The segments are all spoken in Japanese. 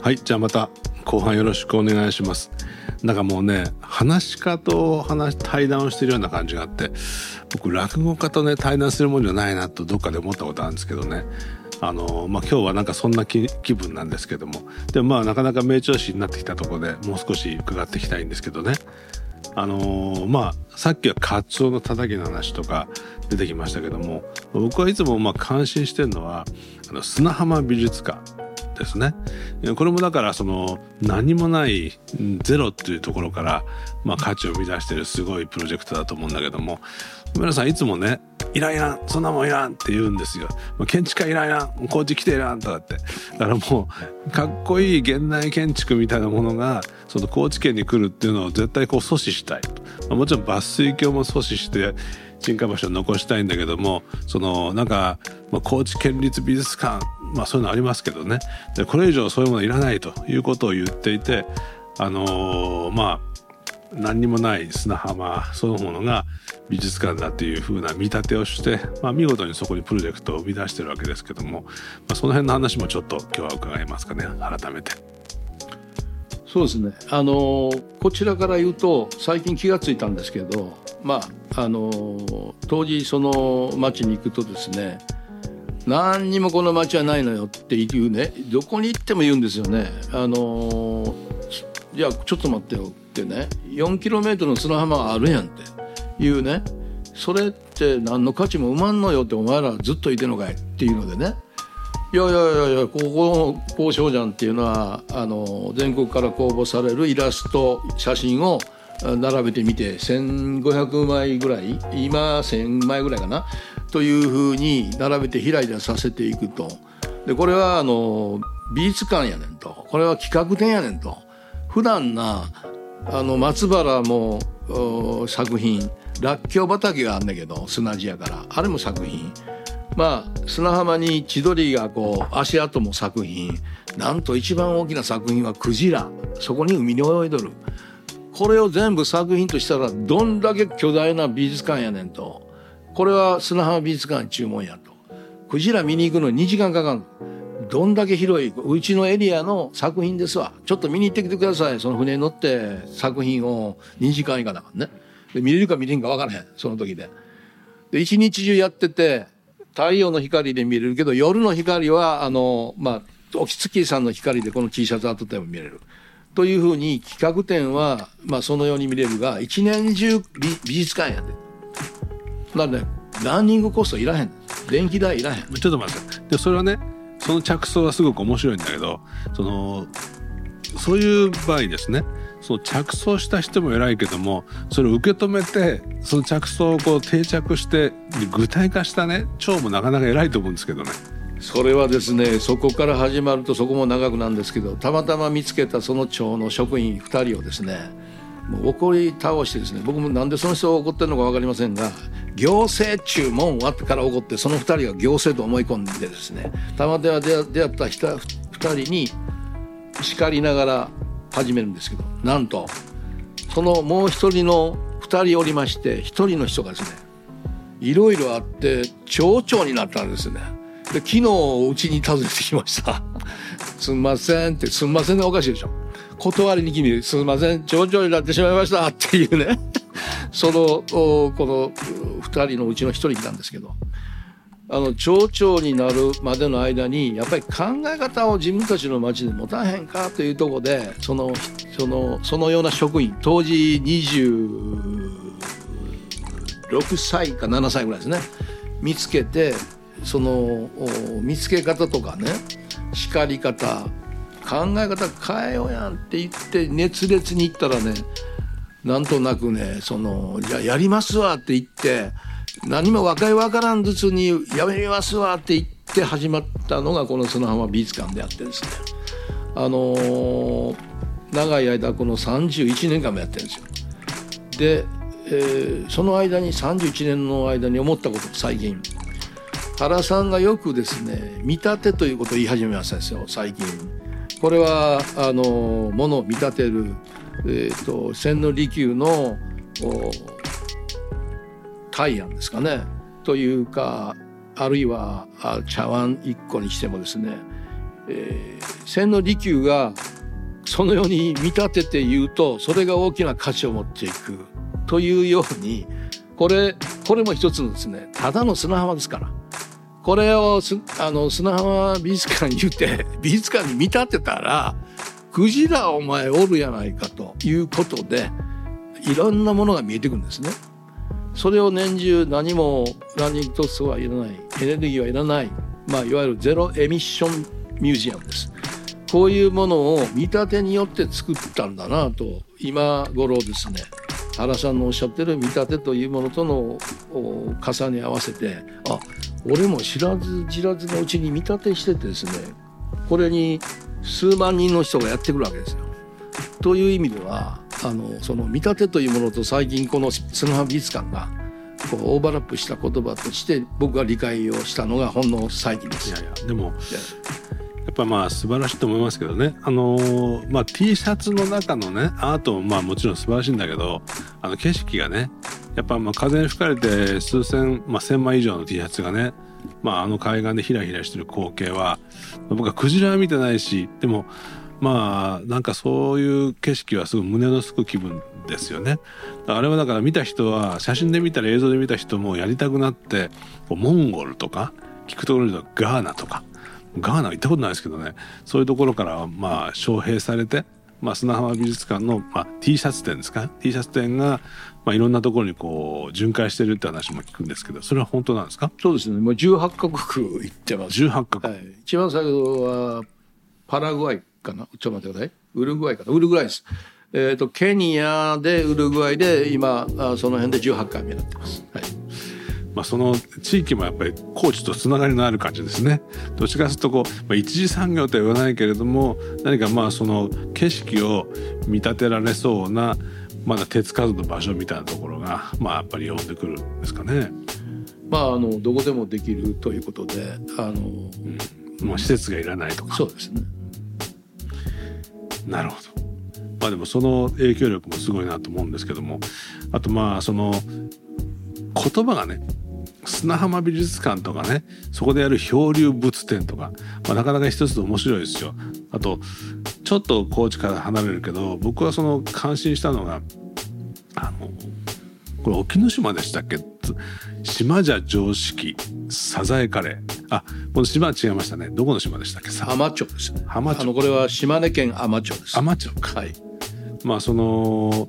はいじゃあまた後半よろしくお願いします。なんかもうね話し家と話対談をしてるような感じがあって僕落語家とね対談するもんじゃないなとどっかで思ったことあるんですけどね。あのまあ今日はなんかそんな気分なんですけども。でもまあなかなか名調子になってきたところでもう少し伺っていきたいんですけどね。あの、まあさっきはカツオのたたきの話とか出てきましたけども僕はいつもまあ感心してるのはあの砂浜美術館。ですね。これもだからその何もないゼロっていうところから、まあ、価値を生み出してるすごいプロジェクトだと思うんだけども皆さんいつもね「いらんいらんそんなもんいらん」って言うんですよ「建築家いらんいらん工事来ていらん」とかって。だからもうかっこいい現代建築みたいなものがその高知県に来るっていうのを絶対こう阻止したい、もちろん抜粋橋も阻止して新海橋を残したいんだけどもそのなんか、ま、高知県立美術館まあそういうのありますけどねでこれ以上そういうものいらないということを言っていてあのー、まあ何にもない砂浜そのものが美術館だというふうな見立てをして、まあ、見事にそこにプロジェクトを生み出してるわけですけども、まあ、その辺の話もちょっと今日は伺いますかね改めて。そうですねあのこちらから言うと最近気が付いたんですけどまああの当時その町に行くとですね何にもこの町はないのよっていうねどこに行っても言うんですよね。あのいやちょっと待ってよってね 4km の砂浜があるやんっていうねそれって何の価値も生まんのよってお前らずっといてんのかいっていうのでねいやいやいやいやここの交渉じゃんっていうのはあの全国から公募されるイラスト写真を並べてみて1,500枚ぐらい今1,000枚ぐらいかなというふうに並べて開いてさせていくと。でこれはあの美術館やねんと。これは企画展やねんと。普段なあの松原も作品らっきょう畑があんだけど砂地やから。あれも作品。まあ砂浜に千鳥がこう足跡も作品。なんと一番大きな作品はクジラ。そこに海に泳いどる。これを全部作品としたらどんだけ巨大な美術館やねんと。これは砂浜美術館注文やと。クジラ見に行くのに2時間かかるどんだけ広いうちのエリアの作品ですわ。ちょっと見に行ってきてください。その船に乗って作品を2時間以下だからね。で見れるか見れんか分からへん。その時で。で一日中やってて太陽の光で見れるけど夜の光はあのまあおきつきさんの光でこの T シャツあっても見れる。というふうに企画展は、まあ、そのように見れるが一年中美術館やで。なんでランニングコストいらへん。電気代いらへん。ちょっと待って。でそれはねその着想はすごく面白いんだけどそのそういう場合ですね。その着想した人も偉いけどもそれを受け止めてその着想をこう定着して具体化したね蝶もなかなか偉いと思うんですけどね。それはですねそこから始まるとそこも長くなんですけどたまたま見つけたその町の職員2人をですねもう怒り倒してですね僕もなんでその人が怒ってるのか分かりませんが行政注文はから怒ってその2人が行政と思い込んでですねたまたま出会った2人に叱りながら始めるんですけどなんとそのもう一人の2人おりまして1人の人がですねいろいろあって町長になったんですね。で昨日うちに訪ねてきました「すんません」って「すんません」がおかしいでしょ。断りに来に「すみません。町長になってしまいました」っていうね。そのこの2人のうちの1人来たんですけど。あの町長になるまでの間にやっぱり考え方を自分たちの町で持たへんかというところでそのそのそのような職員当時26歳か7歳ぐらいですね。見つけてその見つけ方とかね叱り方考え方変えようやんって言って熱烈に言ったらねなんとなくねそのじゃあやりますわって言って何も若いわからんずつにやめますわって言って始まったのがこの砂浜美術館であってですねあのー、長い間この31年間もやってるんですよ。で、えー、その間に31年の間に思ったこと最近原さんがよくですね見立てということを言い始めましたですよ最近。これはあのものを見立てる、えーと、千利休の大案ですかね。というかあるいは茶碗一個にしてもですねえー、千利休がそのように見立てて言うとそれが大きな価値を持っていく。というようにこれこれも一つのですねただの砂浜ですから。これをあの砂浜美術館に言って 美術館に見立てたらクジラお前おるやないかということでいろんなものが見えてくるんですね。それを年中何もランニングトスはいらないエネルギーはいらない、まあ、いわゆるゼロエミッションミュージアムです。こういうものを見立てによって作ったんだなと今頃ですね原さんのおっしゃってる見立てというものとの重ね合わせてあ俺も知らず知らずのうちに見立てしててですねこれに数万人の人がやってくるわけですよ。という意味ではあのその見立てというものと最近この砂浜美術館がこうオーバーラップした言葉として僕が理解をしたのがほんの最近です。いやいやでもやっぱまあ素晴らしいと思いますけどねあのー、まあ T シャツの中のねアートもまあもちろん素晴らしいんだけどあの景色がねやっぱまあ風に吹かれて数千、まあ、千枚以上の T シャツがねまあ、あの海岸でひらひらしてる光景は僕はクジラは見てないしでもまあなんかそういう景色はすごい胸のすく気分ですよね。あれはだから見た人は写真で見たり映像で見た人もやりたくなってモンゴルとか聞くところにとガーナとか。ガーナ行ったことないですけどね。そういうところからまあ招聘されて、まあ、砂浜美術館の、まあ、T シャツ店ですか T シャツ店がまあ、いろんなところにこう巡回してるって話も聞くんですけどそれは本当なんですか？そうですね。もう18カ国行ってます。18カ国、はい、一番最後はパラグアイかな？ちょっと待ってください。ウルグアイかな？ウルグアイです。えーと、ケニアでウルグアイで今あその辺で18回目になってます。はい。まあ、その地域もやっぱり高知とつながりのある感じですね。どっちかというとこう、まあ、一次産業とは言わないけれども何かまあその景色を見立てられそうなまだ手つかずの場所みたいなところが、まあ、やっぱり呼んでくるんですかね。まあ、あのどこでもできるということであの、うん、まあ、施設がいらないとか。そうですね。なるほど。まあでもその影響力もすごいなと思うんですけども。あとまあその言葉がね砂浜美術館とかねそこでやる漂流物展とか、まあ、なかなか一つ面白いですよ。あとちょっと高知から離れるけど僕はその感心したのがあのこれ沖ノ島でしたっけ？島じゃ常識サザエカレー。あこの島は違いましたね。どこの島でしたっけ？浜町ですね。浜町。あのこれは島根県海士町です。海士町か。はい。まあその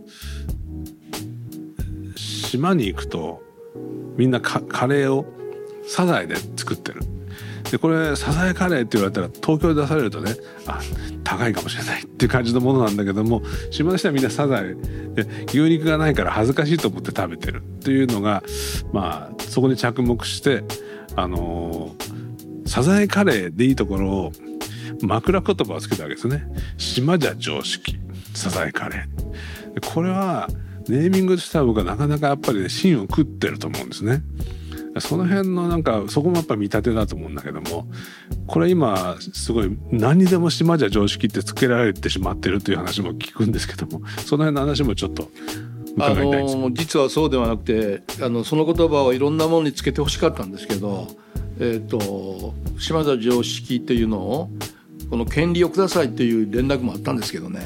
島に行くとみんなカレーをサザエで作ってる。でこれサザエカレーって言われたら東京で出されるとねあ高いかもしれないっていう感じのものなんだけども島の人はみんなサザエで牛肉がないから恥ずかしいと思って食べてる。っていうのがまあそこに着目してあのー、サザエカレーでいいところを枕言葉をつけたわけですね。島じゃ常識。サザエカレー。これはネーミングとしては僕はなかなかやっぱり、ね、芯を食ってると思うんですね。その辺のなんかそこもやっぱ見立てだと思うんだけどもこれ今すごい何にでも島じゃ常識ってつけられてしまってるという話も聞くんですけどもその辺の話もちょっと伺いたいです、あの実はそうではなくてあのその言葉をいろんなものにつけてほしかったんですけど、えーと、島田常識っていうのをこの権利をくださいっていう連絡もあったんですけどね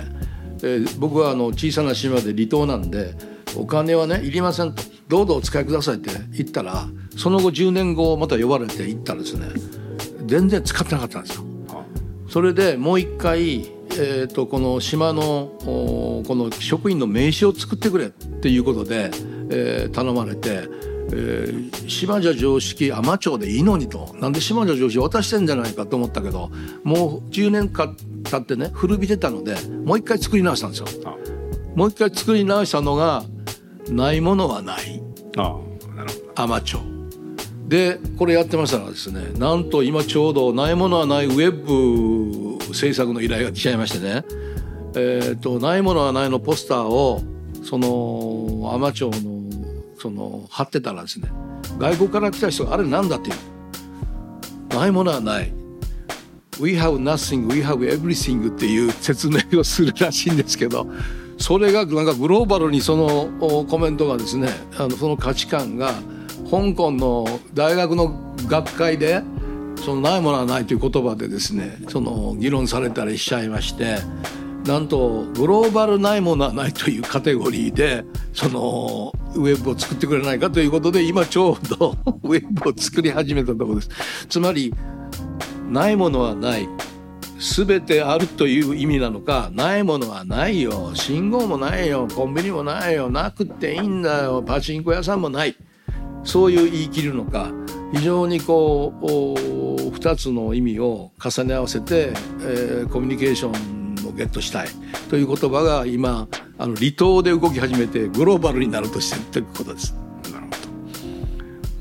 え、僕はあの小さな島で離島なんでお金はねいりませんとどうぞお使いくださいって言ったらその後10年後また呼ばれて行ったらですね全然使ってなかったんですよ。それでもう一回、えーと、この島のこの職員の名刺を作ってくれっていうことで、えー、頼まれて、えー、島じゃ常識海町でいいのにと。なんで島じゃ常識渡してんじゃないかと思ったけどもう10年間経ってね古びてたのでもう一回作り直したんですよ。もう一回作り直したのがないものはない。海士町。でこれやってましたらですねなんと今ちょうどないものはないウェブ制作の依頼が来ちゃいましてね。えーと、ないものはないのポスターをその海士町のその貼ってたらですね外国から来た人があれなんだっていう。ないものはない。We have nothing, we have everything っていう説明をするらしいんですけどそれがなんかグローバルにそのコメントがですねあのその価値観が香港の大学の学会でそのないものはないという言葉でですねその議論されたりしちゃいましてなんとグローバルないものはないというカテゴリーでそのウェブを作ってくれないかということで今ちょうど ウェブを作り始めたところです。つまりないものはない。全てあるという意味なのかないものはないよ。信号もないよ。コンビニもないよ。なくっていいんだよ。パチンコ屋さんもない。そういう言い切るのか。非常にこう2つの意味を重ね合わせて、えー、コミュニケーションをゲットしたいという言葉が今あの離島で動き始めてグローバルになるとしていくことです。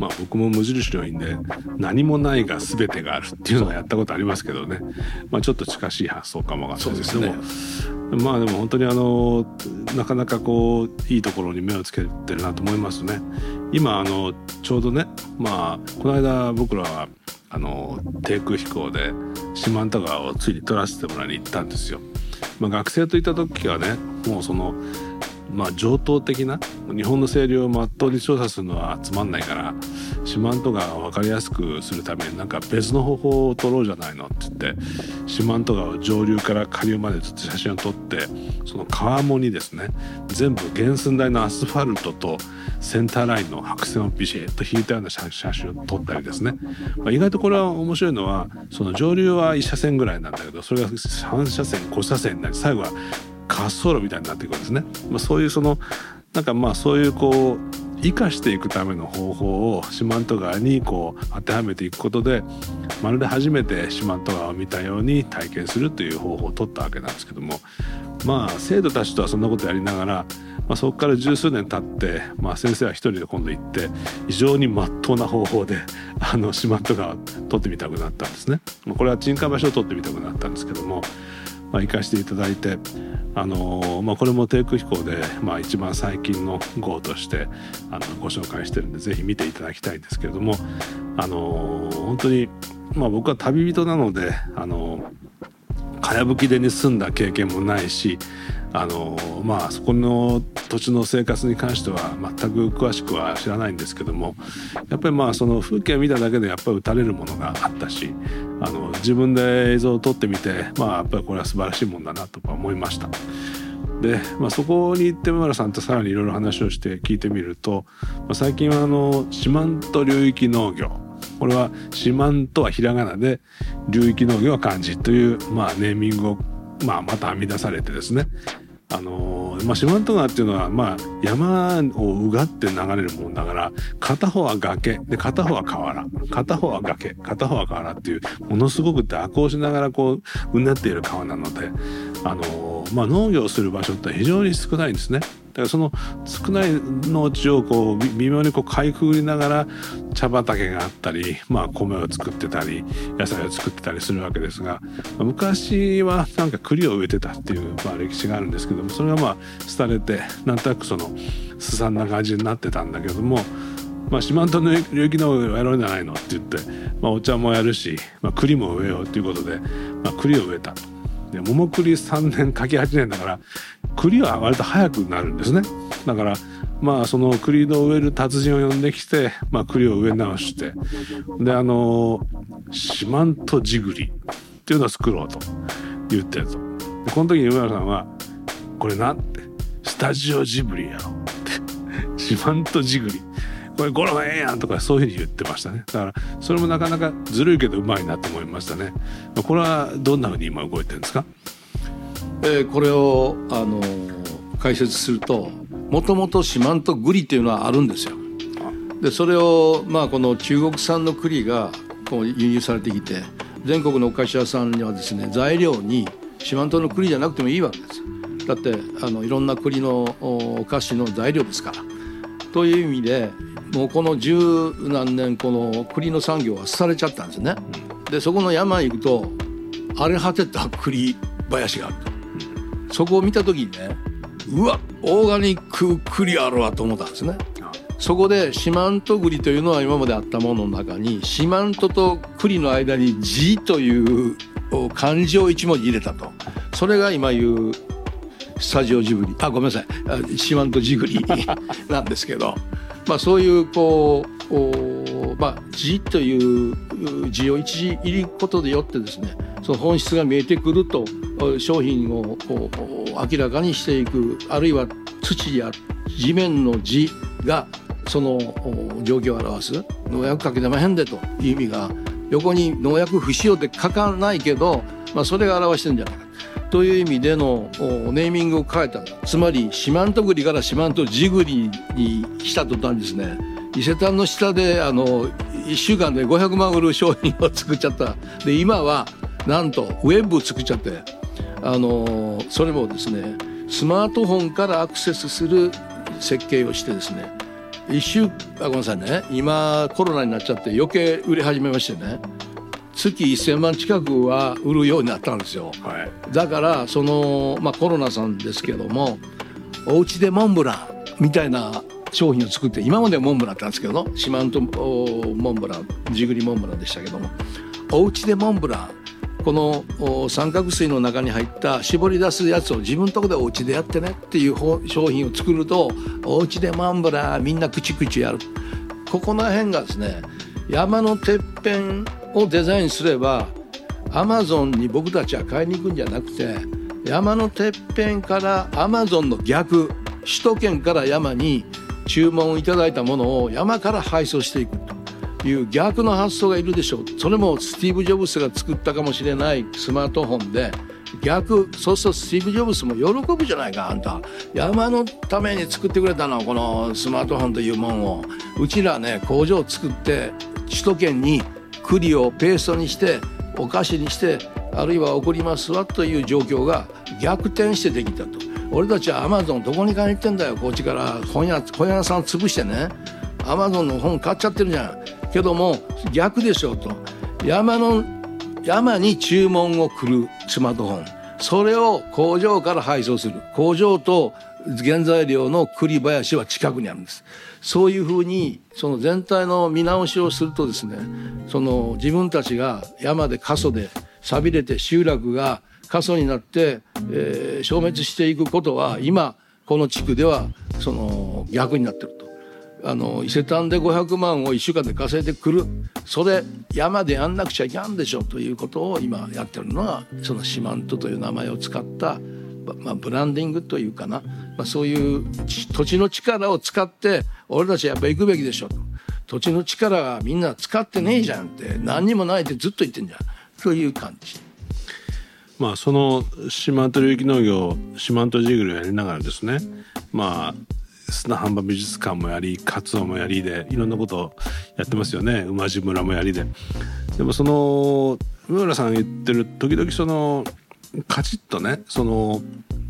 まあ僕も無印良品で何もないが全てがあるっていうのはやったことありますけどね、まあ、ちょっと近しい発想かもわかんないですけども、ね、まあでも本当にあのなかなかこういいところに目をつけてるなと思いますね。今あのちょうどねまあこの間僕らはあの低空飛行で四万十川をついに撮らせてもらいに行ったんですよ。まあ、学生といった時はねもうそのまあ、上等的な日本の清流をまっとうに調査するのはつまんないから四万十川を分かりやすくするためになんか別の方法を取ろうじゃないのって言って四万十川を上流から下流までずっと写真を撮ってその川面にですね全部原寸大のアスファルトとセンターラインの白線をビシッと引いたような写真を撮ったりですね、まあ、意外とこれは面白いのはその上流は1車線ぐらいなんだけどそれが3車線5車線になり最後は滑走路みたいになっていくんですね。まあ、そういうそのなんかまあそういうこう生かしていくための方法を四万十川にこう当てはめていくことでまるで初めて四万十川を見たように体験するという方法を取ったわけなんですけどもまあ生徒たちとはそんなことやりながら、まあ、そこから十数年経って、まあ、先生は一人で今度行って非常にまっとうな方法で あの四万十川を取ってみたくなったんですね。これは沈下場所を取ってみたくなったんですけどもまあ、行かせていただいて、あのまあ、これも低空飛行で、まあ、一番最近の号としてあのご紹介してるんで是非見ていただきたいんですけれども、あの本当に、まあ、僕は旅人なので、あのかやぶきでに住んだ経験もないしあのまあそこの土地の生活に関しては全く詳しくは知らないんですけどもやっぱりまあその風景を見ただけでやっぱり打たれるものがあったしあの自分で映像を撮ってみてまあやっぱりこれは素晴らしいもんだなとか思いました。で、まあ、そこに行って村さんとさらにいろいろ話をして聞いてみると、まあ、最近はあの四万十流域農業これは四万とはひらがなで流域農業は漢字という、まあ、ネーミングを、まあ、また編み出されてですねあのまあ、四万十川っていうのは、まあ、山をうがって流れるもんだから片方は崖で片方は河原片方は崖片方は河原っていうものすごく蛇行しながらこううなっている川なので、あのまあ、農業する場所って非常に少ないんですね。だからその少ない農地をこう微妙にこうかいくぐりながら茶畑があったり、まあ、米を作ってたり野菜を作ってたりするわけですが昔はなんか栗を植えてたっていう、まあ、歴史があるんですけどもそれがまあ廃れてなんとなくそのすさんな感じになってたんだけども。まあ、四万十の領域のやろうじゃないのって言って、まあ、お茶もやるし、まあ、栗も植えようということで、まあ、栗を植えたで桃栗3年柿8年だから栗は割と早くなるんですね。だからまあその栗の植える達人を呼んできて、まあ、栗を植え直して。であの四万十地栗っていうのを作ろうと言ってると。でこの時に上原さんは「これな」って「スタジオジブリやろ」って「四万十地栗」これゴロがええやんとかそういうふうに言ってましたねだからそれもなかなかずるいけどうまいなと思いましたねこれはどんなふうに今動いてるんですか？えー、これを、あの解説するともともと四万十栗っていうのはあるんですよ。でそれを、まあ、この中国産の栗がこう輸入されてきて全国のお菓子屋さんにはですね材料に四万十の栗じゃなくてもいいわけです。だってあのいろんな栗のお菓子の材料ですから。という意味でもうこの十何年この栗の産業はされちゃったんですね。でそこの山に行くと荒れ果てた栗林があると。そこを見た時にねうわオーガニック栗あるわと思ったんですね。そこで四万十栗というのは今まであったものの中に四万十と栗の間に「字」という漢字を一文字入れたとそれが今言うスタジオジブリ。あごめんなさい。四万十ジブリ。なんですけど、まあ、そういうこうまあ字という字を一時入りことでよってですねその本質が見えてくると商品を明らかにしていくあるいは土や地面の字がその状況を表す農薬かけてまへんでという意味が横に農薬不使用って書かないけど、まあ、それが表してるんじゃないかという意味でのネーミングを変えた。つまり四万十栗から四万十地栗にした途端ですね。伊勢丹の下であの1週間で500万売る商品を作っちゃった。で今はなんとウェブ作っちゃって。あのそれもですねスマートフォンからアクセスする設計をしてですね。一週あごめんなさいね。今コロナになっちゃって余計売れ始めましてね。月1,000万近くは売るようになったんですよ、はい、だからその、まあ、コロナさんですけどもお家でモンブランみたいな商品を作って今までモンブランってんですけど四万十モンブランジグリモンブランでしたけどもお家でモンブランこの三角錐の中に入った絞り出すやつを自分のとこでお家でやってねっていう商品を作るとお家でモンブランみんなクチクチやる。ここの辺がですね山のてっぺんをデザインすればアマゾンに僕たちは買いに行くんじゃなくて山のてっぺんからアマゾンの逆首都圏から山に注文いただいたものを山から配送していくという逆の発想がいるでしょう。それもスティーブ・ジョブスが作ったかもしれないスマートフォンで逆そうするとスティーブ・ジョブスも喜ぶじゃないかあんた。山のために作ってくれたのこのスマートフォンというもんを。うちらね工場を作って首都圏に栗をペーストにしてお菓子にしてあるいは送りますわという状況が逆転してできたと。俺たちはアマゾンどこに買いに行ってんだよ。こっちから本屋本屋さん潰してね。アマゾンの本買っちゃってるじゃん。けども逆でしょうと。山の山に注文を来るスマートフォン。それを工場から配送する。工場と原材料の栗林は近くにあるんですそういうふうにその全体の見直しをするとですねその自分たちが山で過疎で寂れて集落が過疎になって、えー、消滅していくことは今この地区ではその逆になってると。あの伊勢丹で500万を1週間で稼いでくるそれ山でやんなくちゃいけんでしょということを今やってるのがその四万十という名前を使ったまあ、ブランディングというかな、まあ、そういう土地の力を使って俺たちやっぱ行くべきでしょと。土地の力がみんな使ってねえじゃんって何にもないってずっと言ってんじゃん。そういう感じ。まあその四万十流域農業四万十ジグルをやりながらですね。まあ砂浜美術館もやりカツオもやりでいろんなことやってますよね。馬路村もやりで。でもその上村さん言ってる時々そのカチッとねその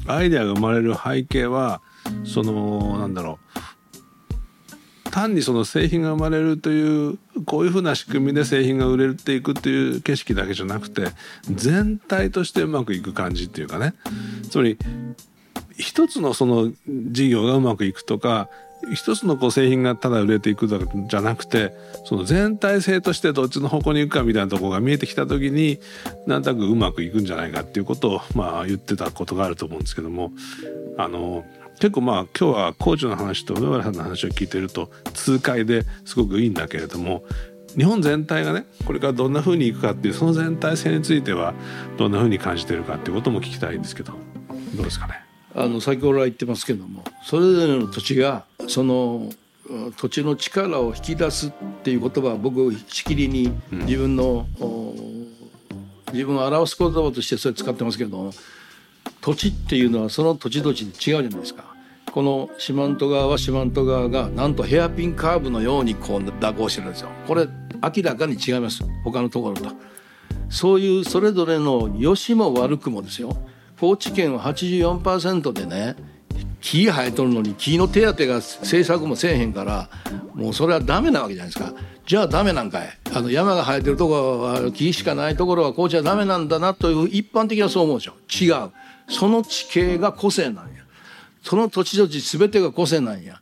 アイデアが生まれる背景はそのなんだろう。単にその製品が生まれるというこういうふうな仕組みで製品が売れていくっていう景色だけじゃなくて全体としてうまくいく感じっていうかね。つまり一つのその事業がうまくいくとか一つのこう製品がただ売れていくじゃなくてその全体性としてどっちの方向に行くかみたいなとこが見えてきた時になんとなくうまくいくんじゃないかっていうことをまあ言ってたことがあると思うんですけども。あの結構まあ今日はコーチの話と上原さんの話を聞いてると痛快ですごくいいんだけれども日本全体がねこれからどんな風にいくかっていうその全体性についてはどんな風に感じてるかっていうことも聞きたいんですけどどうですかね？あの先ほど言ってますけどもそれぞれの土地がその土地の力を引き出すっていう言葉は僕しきりに自分の、うん、自分を表す言葉としてそれ使ってますけど土地っていうのはその土地土地で違うじゃないですか。この四万十川は四万十川がなんとヘアピンカーブのようにこう蛇行してるんですよ。これ明らかに違います他のところと。そういうそれぞれの良しも悪くもですよ高知県は84%でね木生えとるのに木の手当が政策もせえへんからもうそれはダメなわけじゃないですか。じゃあダメなんかい。あの山が生えてるとこは木しかないところは高知はダメなんだなという一般的にはそう思うでしょ違う。その地形が個性なんや。その土地土地全てが個性なんや。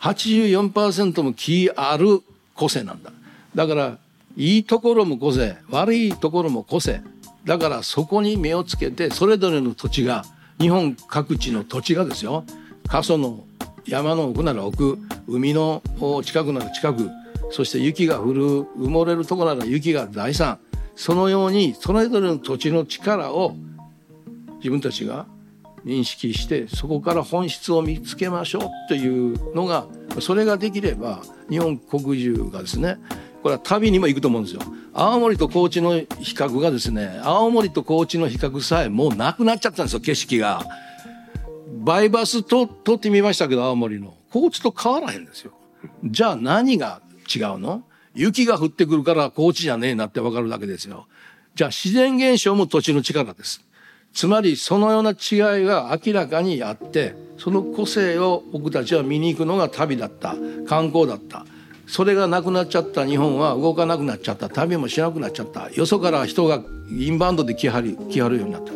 84%も木ある個性なんだ。だからいいところも個性悪いところも個性。だからそこに目をつけてそれぞれの土地が日本各地の土地がですよ過疎の山の奥なら奥海の近くなら近くそして雪が降る埋もれるとこなら雪が財産そのようにそれぞれの土地の力を自分たちが認識してそこから本質を見つけましょうというのがそれができれば日本国中がですねこれは旅にも行くと思うんですよ。青森と高知の比較がですね青森と高知の比較さえもうなくなっちゃったんですよ景色が。バイバスと撮ってみましたけど青森の高知と変わらへんですよ。じゃあ何が違うの？雪が降ってくるから高知じゃねえなってわかるだけですよ。じゃあ自然現象も土地の力です。つまりそのような違いが明らかにあってその個性を僕たちは見に行くのが旅だった観光だったそれがなくなっちゃった。日本は動かなくなっちゃった。旅もしなくなっちゃった。よそから人がインバウンドで来はる来はるようになった。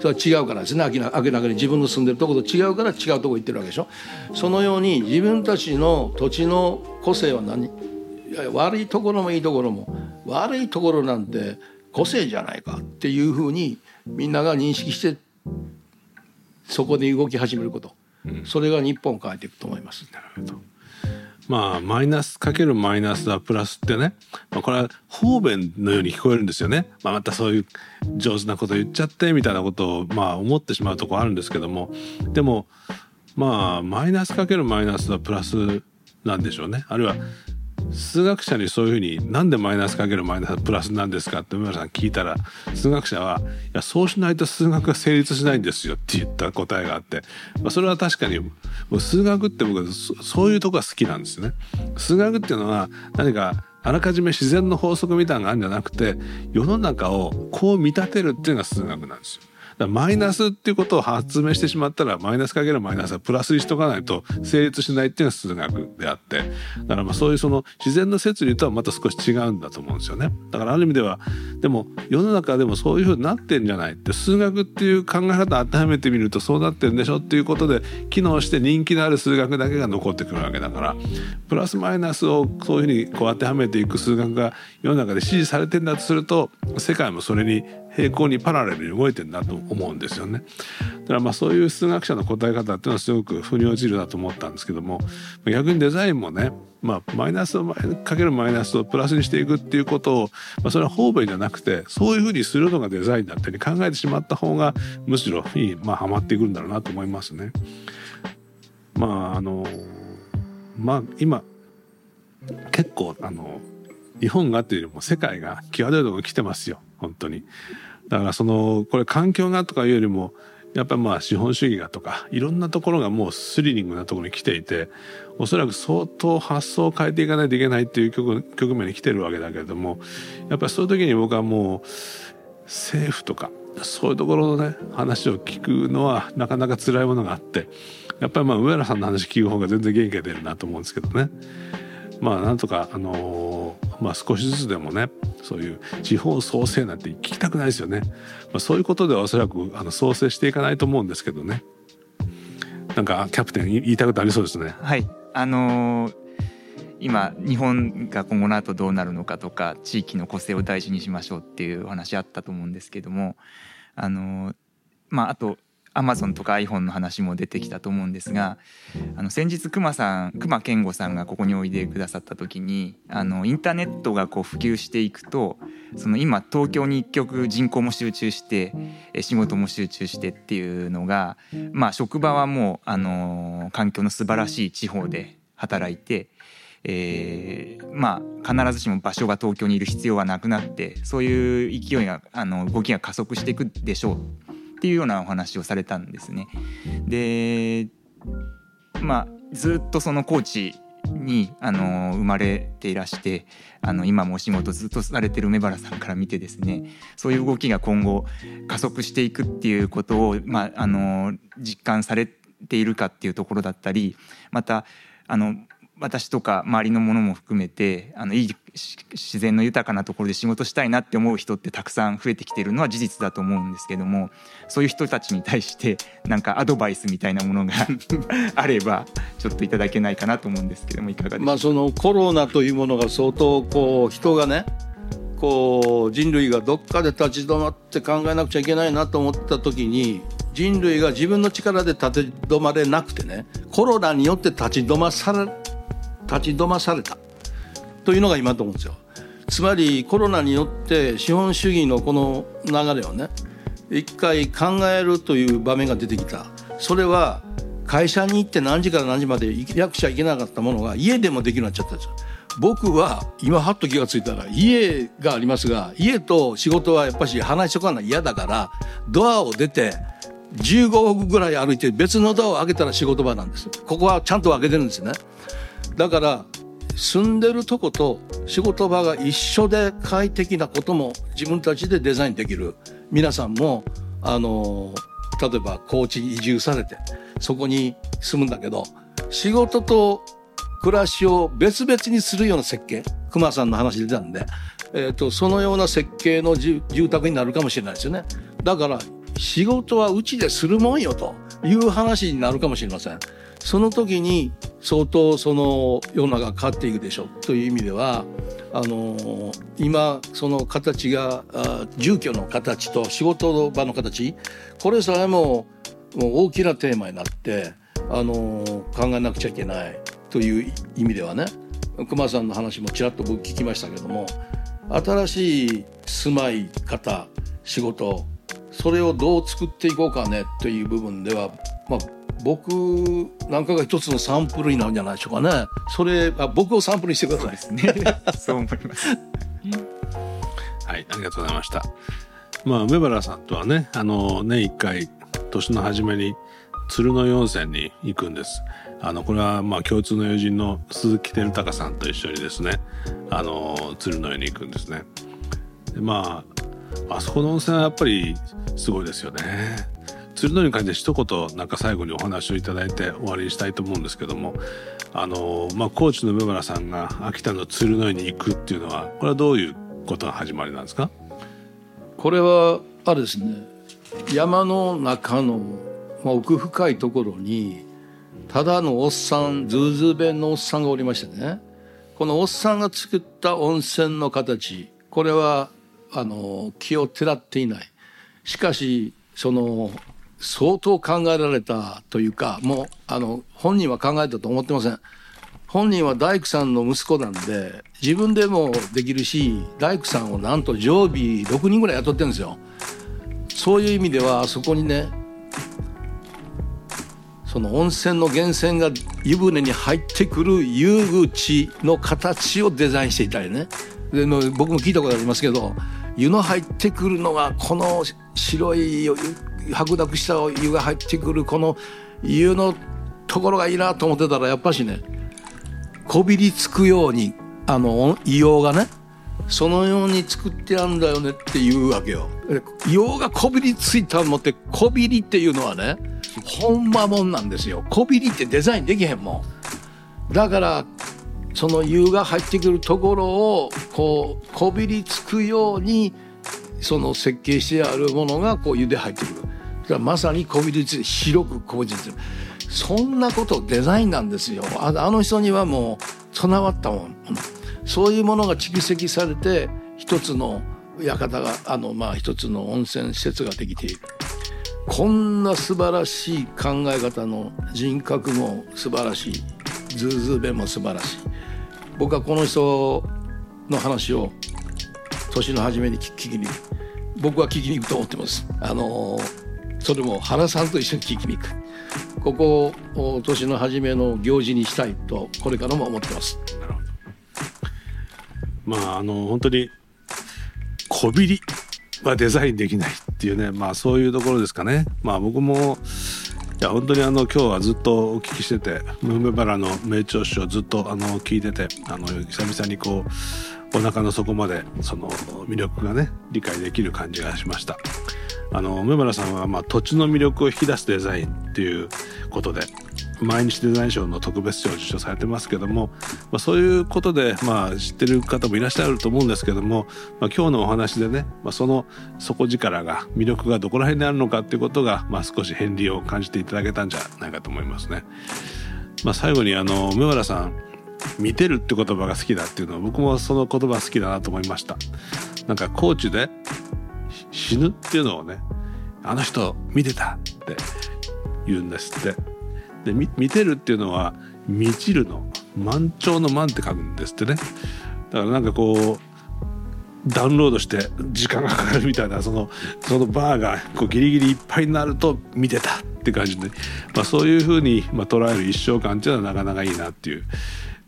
それは違うからですね。明らかに。自分の住んでるところと違うから違うとこ行ってるわけでしょ。そのように自分たちの土地の個性は何？悪いところもいいところも。悪いところなんて個性じゃないかっていうふうにみんなが認識してそこで動き始めること、うん、それが日本を変えていくと思います。なるほどまあマイナスかけるマイナスはプラスってね、まあ、これは方便のように聞こえるんですよね、まあ、またそういう上手なこと言っちゃってみたいなことをまあ思ってしまうとこあるんですけども。でもまあマイナスかけるマイナスはプラスなんでしょうね。あるいは数学者にそういうふうになんでマイナスかけるマイナスプラスなんですかって梅原さん聞いたら数学者はいやそうしないと数学が成立しないんですよって言った答えがあって、まあ、それは確かに数学って僕そういうとこが好きなんですね。数学っていうのは何かあらかじめ自然の法則みたいなのがあるんじゃなくて世の中をこう見立てるっていうのが数学なんですよ。マイナスっていうことを発明してしまったらマイナスかけるマイナスはプラスにしとかないと成立しないっていうのが数学であって。だからまあそういうその自然の摂理とはまた少し違うんだと思うんですよね。だからある意味ではでも世の中でもそういうふうになってんじゃないって数学っていう考え方を当てはめてみるとそうなってるんでしょっていうことで機能して人気のある数学だけが残ってくるわけだから。プラスマイナスをそういうふうにこう当てはめていく数学が世の中で支持されてんだとすると世界もそれに平行にパラレルに動いてるなと思うんですよね。だからまあそういう数学者の答え方っていうのはすごく腑に落ちるなと思ったんですけども逆にデザインもねまあ、マイナスをかけるマイナスをプラスにしていくっていうことを、まあ、それは方便じゃなくてそういうふうにするのがデザインだったり考えてしまった方がむしろいい、まあ、はまっていくんだろうなと思いますね。まああのまあ今結構あの日本がっていうよりも世界が際どいところに来てますよ本当に。だからそのこれ環境がとかいうよりもやっぱまあ資本主義がとかいろんなところがもうスリリングなところに来ていておそらく相当発想を変えていかないといけないっていう局局面に来てるわけだけれどもやっぱりそういう時に僕はもう政府とかそういうところのね話を聞くのはなかなか辛いものがあってやっぱりまあ上原さんの話聞く方が全然元気が出るなと思うんですけどね。まあなんとかあの、まあ少しずつでもねそういう地方創生なんて聞きたくないですよね、まあ、そういうことではおそらくあの創生していかないと思うんですけどね。なんかキャプテン言いたいことありそうですね。はい。あのー、今日本が今後の後どうなるのかとか地域の個性を大事にしましょうっていうお話あったと思うんですけどもあの、まああとアマゾンとか iPhone の話も出てきたと思うんですがあの先日熊さん熊健吾さんがここにおいでくださった時にあのインターネットがこう普及していくとその今東京に一極人口も集中して仕事も集中してっていうのが、まあ、職場はもうあの環境の素晴らしい地方で働いて。えー、まあ必ずしも場所が東京にいる必要はなくなってそういう勢いがあの動きが加速していくでしょうっていうようなお話をされたんですね。でまあずっとそのコーチにあの生まれていらしてあの今もお仕事ずっとされてる梅原さんから見てですねそういう動きが今後加速していくっていうことを、まあ、あの実感されているかっていうところだったりまたあの私とか周りのものも含めてあのいい自然の豊かなところで仕事したいなって思う人ってたくさん増えてきているのは事実だと思うんですけどもそういう人たちに対してなんかアドバイスみたいなものが あればちょっといただけないかなと思うんですけどもいかがですか、まあ、そのコロナというものが相当こう人がねこう人類がどっかで立ち止まって考えなくちゃいけないなと思った時に人類が自分の力で立ち止まれなくてねコロナによって立ち止まされ立ち止まされた。というのが今と思うんですよ。つまりコロナによって資本主義のこの流れをね一回考えるという場面が出てきた。それは会社に行って何時から何時まで役者行けなかったものが家でもできるようになっちゃったんですよ。僕は今はっと気が付いたら家がありますが家と仕事はやっぱし話しとかない。嫌だからドアを出て15歩ぐらい歩いて別のドアを開けたら仕事場なんです。ここはちゃんと開けてるんですね。だから住んでるとこと仕事場が一緒で快適なことも自分たちでデザインできる。皆さんもあの例えば高知に移住されてそこに住むんだけど仕事と暮らしを別々にするような設計熊さんの話出たんで、えーと、そのような設計の住宅になるかもしれないですよね。だから仕事はうちでするもんよという話になるかもしれません。その時に相当その世の中が変わっていくでしょうという意味ではあの今その形が住居の形と仕事場の形これさえももう大きなテーマになってあの考えなくちゃいけないという意味ではね熊さんの話もちらっと僕聞きましたけども新しい住まい方仕事それをどう作っていこうかねという部分では、まあ、僕なんかが一つのサンプルになるんじゃないでしょうかね。それあ僕をサンプルにしてください。ですねそう思います。はいありがとうございました。まあ梅原さんとはねあの年一回年の初めに鶴の温泉に行くんです。あのこれはまあ共通の友人の鈴木照隆さんと一緒にですねあの鶴の湯に行くんですね。でまああそこの温泉はやっぱりすごいですよね鶴の湯に関して一言なんか最後にお話をいただいて終わりにしたいと思うんですけどもあのまあ高知の梅原さんが秋田の鶴の湯に行くっていうのはこれはどういうことが始まりなんですか？これはあれですね。山の中の、まあ、奥深いところにただのおっさんズーズー弁のおっさんがおりましてね。このおっさんが作った温泉の形これはあの奇をてらっていない。しかしその相当考えられたというかもうあの本人は考えたと思ってません。本人は大工さんの息子なんで自分でもできるし大工さんをなんと常備6人ぐらい雇ってるんですよ。そういう意味ではあそこにねその温泉の源泉が湯船に入ってくる湯口の形をデザインしていたりね。でも僕も聞いたことありますけど湯の入ってくるのがこの白い白濁した湯が入ってくるこの湯のところがいいなと思ってたらやっぱしねこびりつくようにあの硫黄がねそのように作ってあるんだよねっていうわけよ。硫黄がこびりついたのってこびりっていうのはねほんまもんなんですよ。こびりってデザインできへんもん。だからその湯が入ってくるところをこうこびりつくようにその設計してあるものがこう湯で入ってくる。まさにこびりついて白くこびりついてるそんなことデザインなんですよ。あの人にはもう備わったもん。そういうものが蓄積されて一つの館があのまあ一つの温泉施設ができている。こんな素晴らしい考え方の人格も素晴らしい。ズーズー弁も素晴らしい。僕はこの人の話を年の初めに聞きに僕は聞きに行くと思ってます。あのそれも原さんと一緒に聞きに行く。ここを年の初めの行事にしたいとこれからも思ってます。まああの本当にこびりはデザインできないっていうねまあそういうところですかね。まあ僕もいや本当にあの今日はずっとお聞きしててムーメバラの名調子をずっとあの聞いててあの久々にこうお腹の底までその魅力がね理解できる感じがしました。あの梅原さんはまあ土地の魅力を引き出すデザインっていうことで毎日デザイン賞の特別賞を受賞されてますけども、まあ、そういうことで、まあ、知ってる方もいらっしゃると思うんですけども、まあ、今日のお話でね、まあ、その底力が魅力がどこら辺にあるのかっていうことが、まあ、少し片鱗を感じていただけたんじゃないかと思いますね。まあ、最後にあの梅原さん見てるって言葉が好きだっていうのは僕もその言葉好きだなと思いました。なんかコーチで死ぬっていうのをねあの人見てたって言うんですって。で見てるっていうのは「満ちる」の満潮の満って書くんですってねだからなんかこうダウンロードして時間がかかるみたいなそのそのバーがこうギリギリいっぱいになると見てたって感じで、まあ、そういうふうにまあ捉える一生感っていうのはなかなかいいなっていう。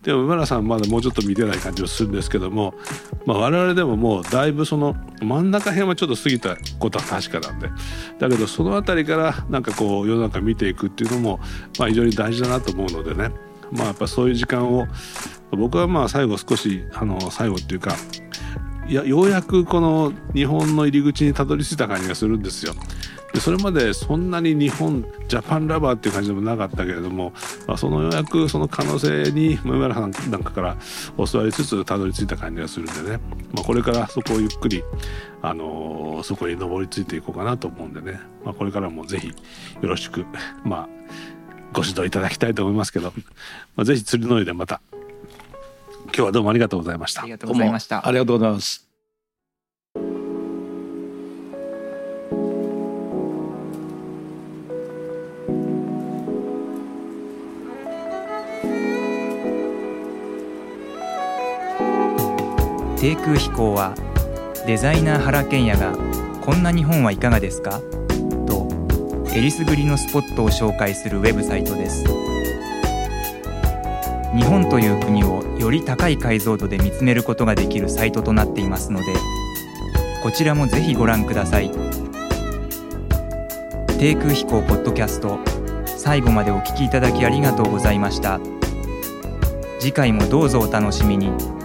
でも馬良さんまだもうちょっと見てない感じはするんですけども、まあ、我々でももうだいぶその真ん中辺はちょっと過ぎたことは確かなんでだけどその辺りからなんかこう世の中見ていくっていうのもまあ非常に大事だなと思うのでねまあやっぱそういう時間を僕はまあ最後少しあの最後っていうかいやようやくこの日本の入り口にたどり着いた感じがするんですよ。でそれまでそんなに日本ジャパンラバーっていう感じでもなかったけれども、まあ、そのようやくその可能性に梅原さんなんかから教わりつつたどり着いた感じがするんでね、まあ、これからそこをゆっくり、あのー、そこに上りついていこうかなと思うんでね、まあ、これからもぜひよろしく、まあ、ご指導いただきたいと思いますけど、まあ、ぜひ釣りの上でまた。今日はどうもありがとうございました。ありがとうございました。ありがとうございます低空飛行はデザイナー原賢也が「こんな日本はいかがですか?」とえりすぐりのスポットを紹介するウェブサイトです日本という国をより高い解像度で見つめることができるサイトとなっていますのでこちらもぜひご覧ください低空飛行ポッドキャスト最後までお聞きいただきありがとうございました次回もどうぞお楽しみに。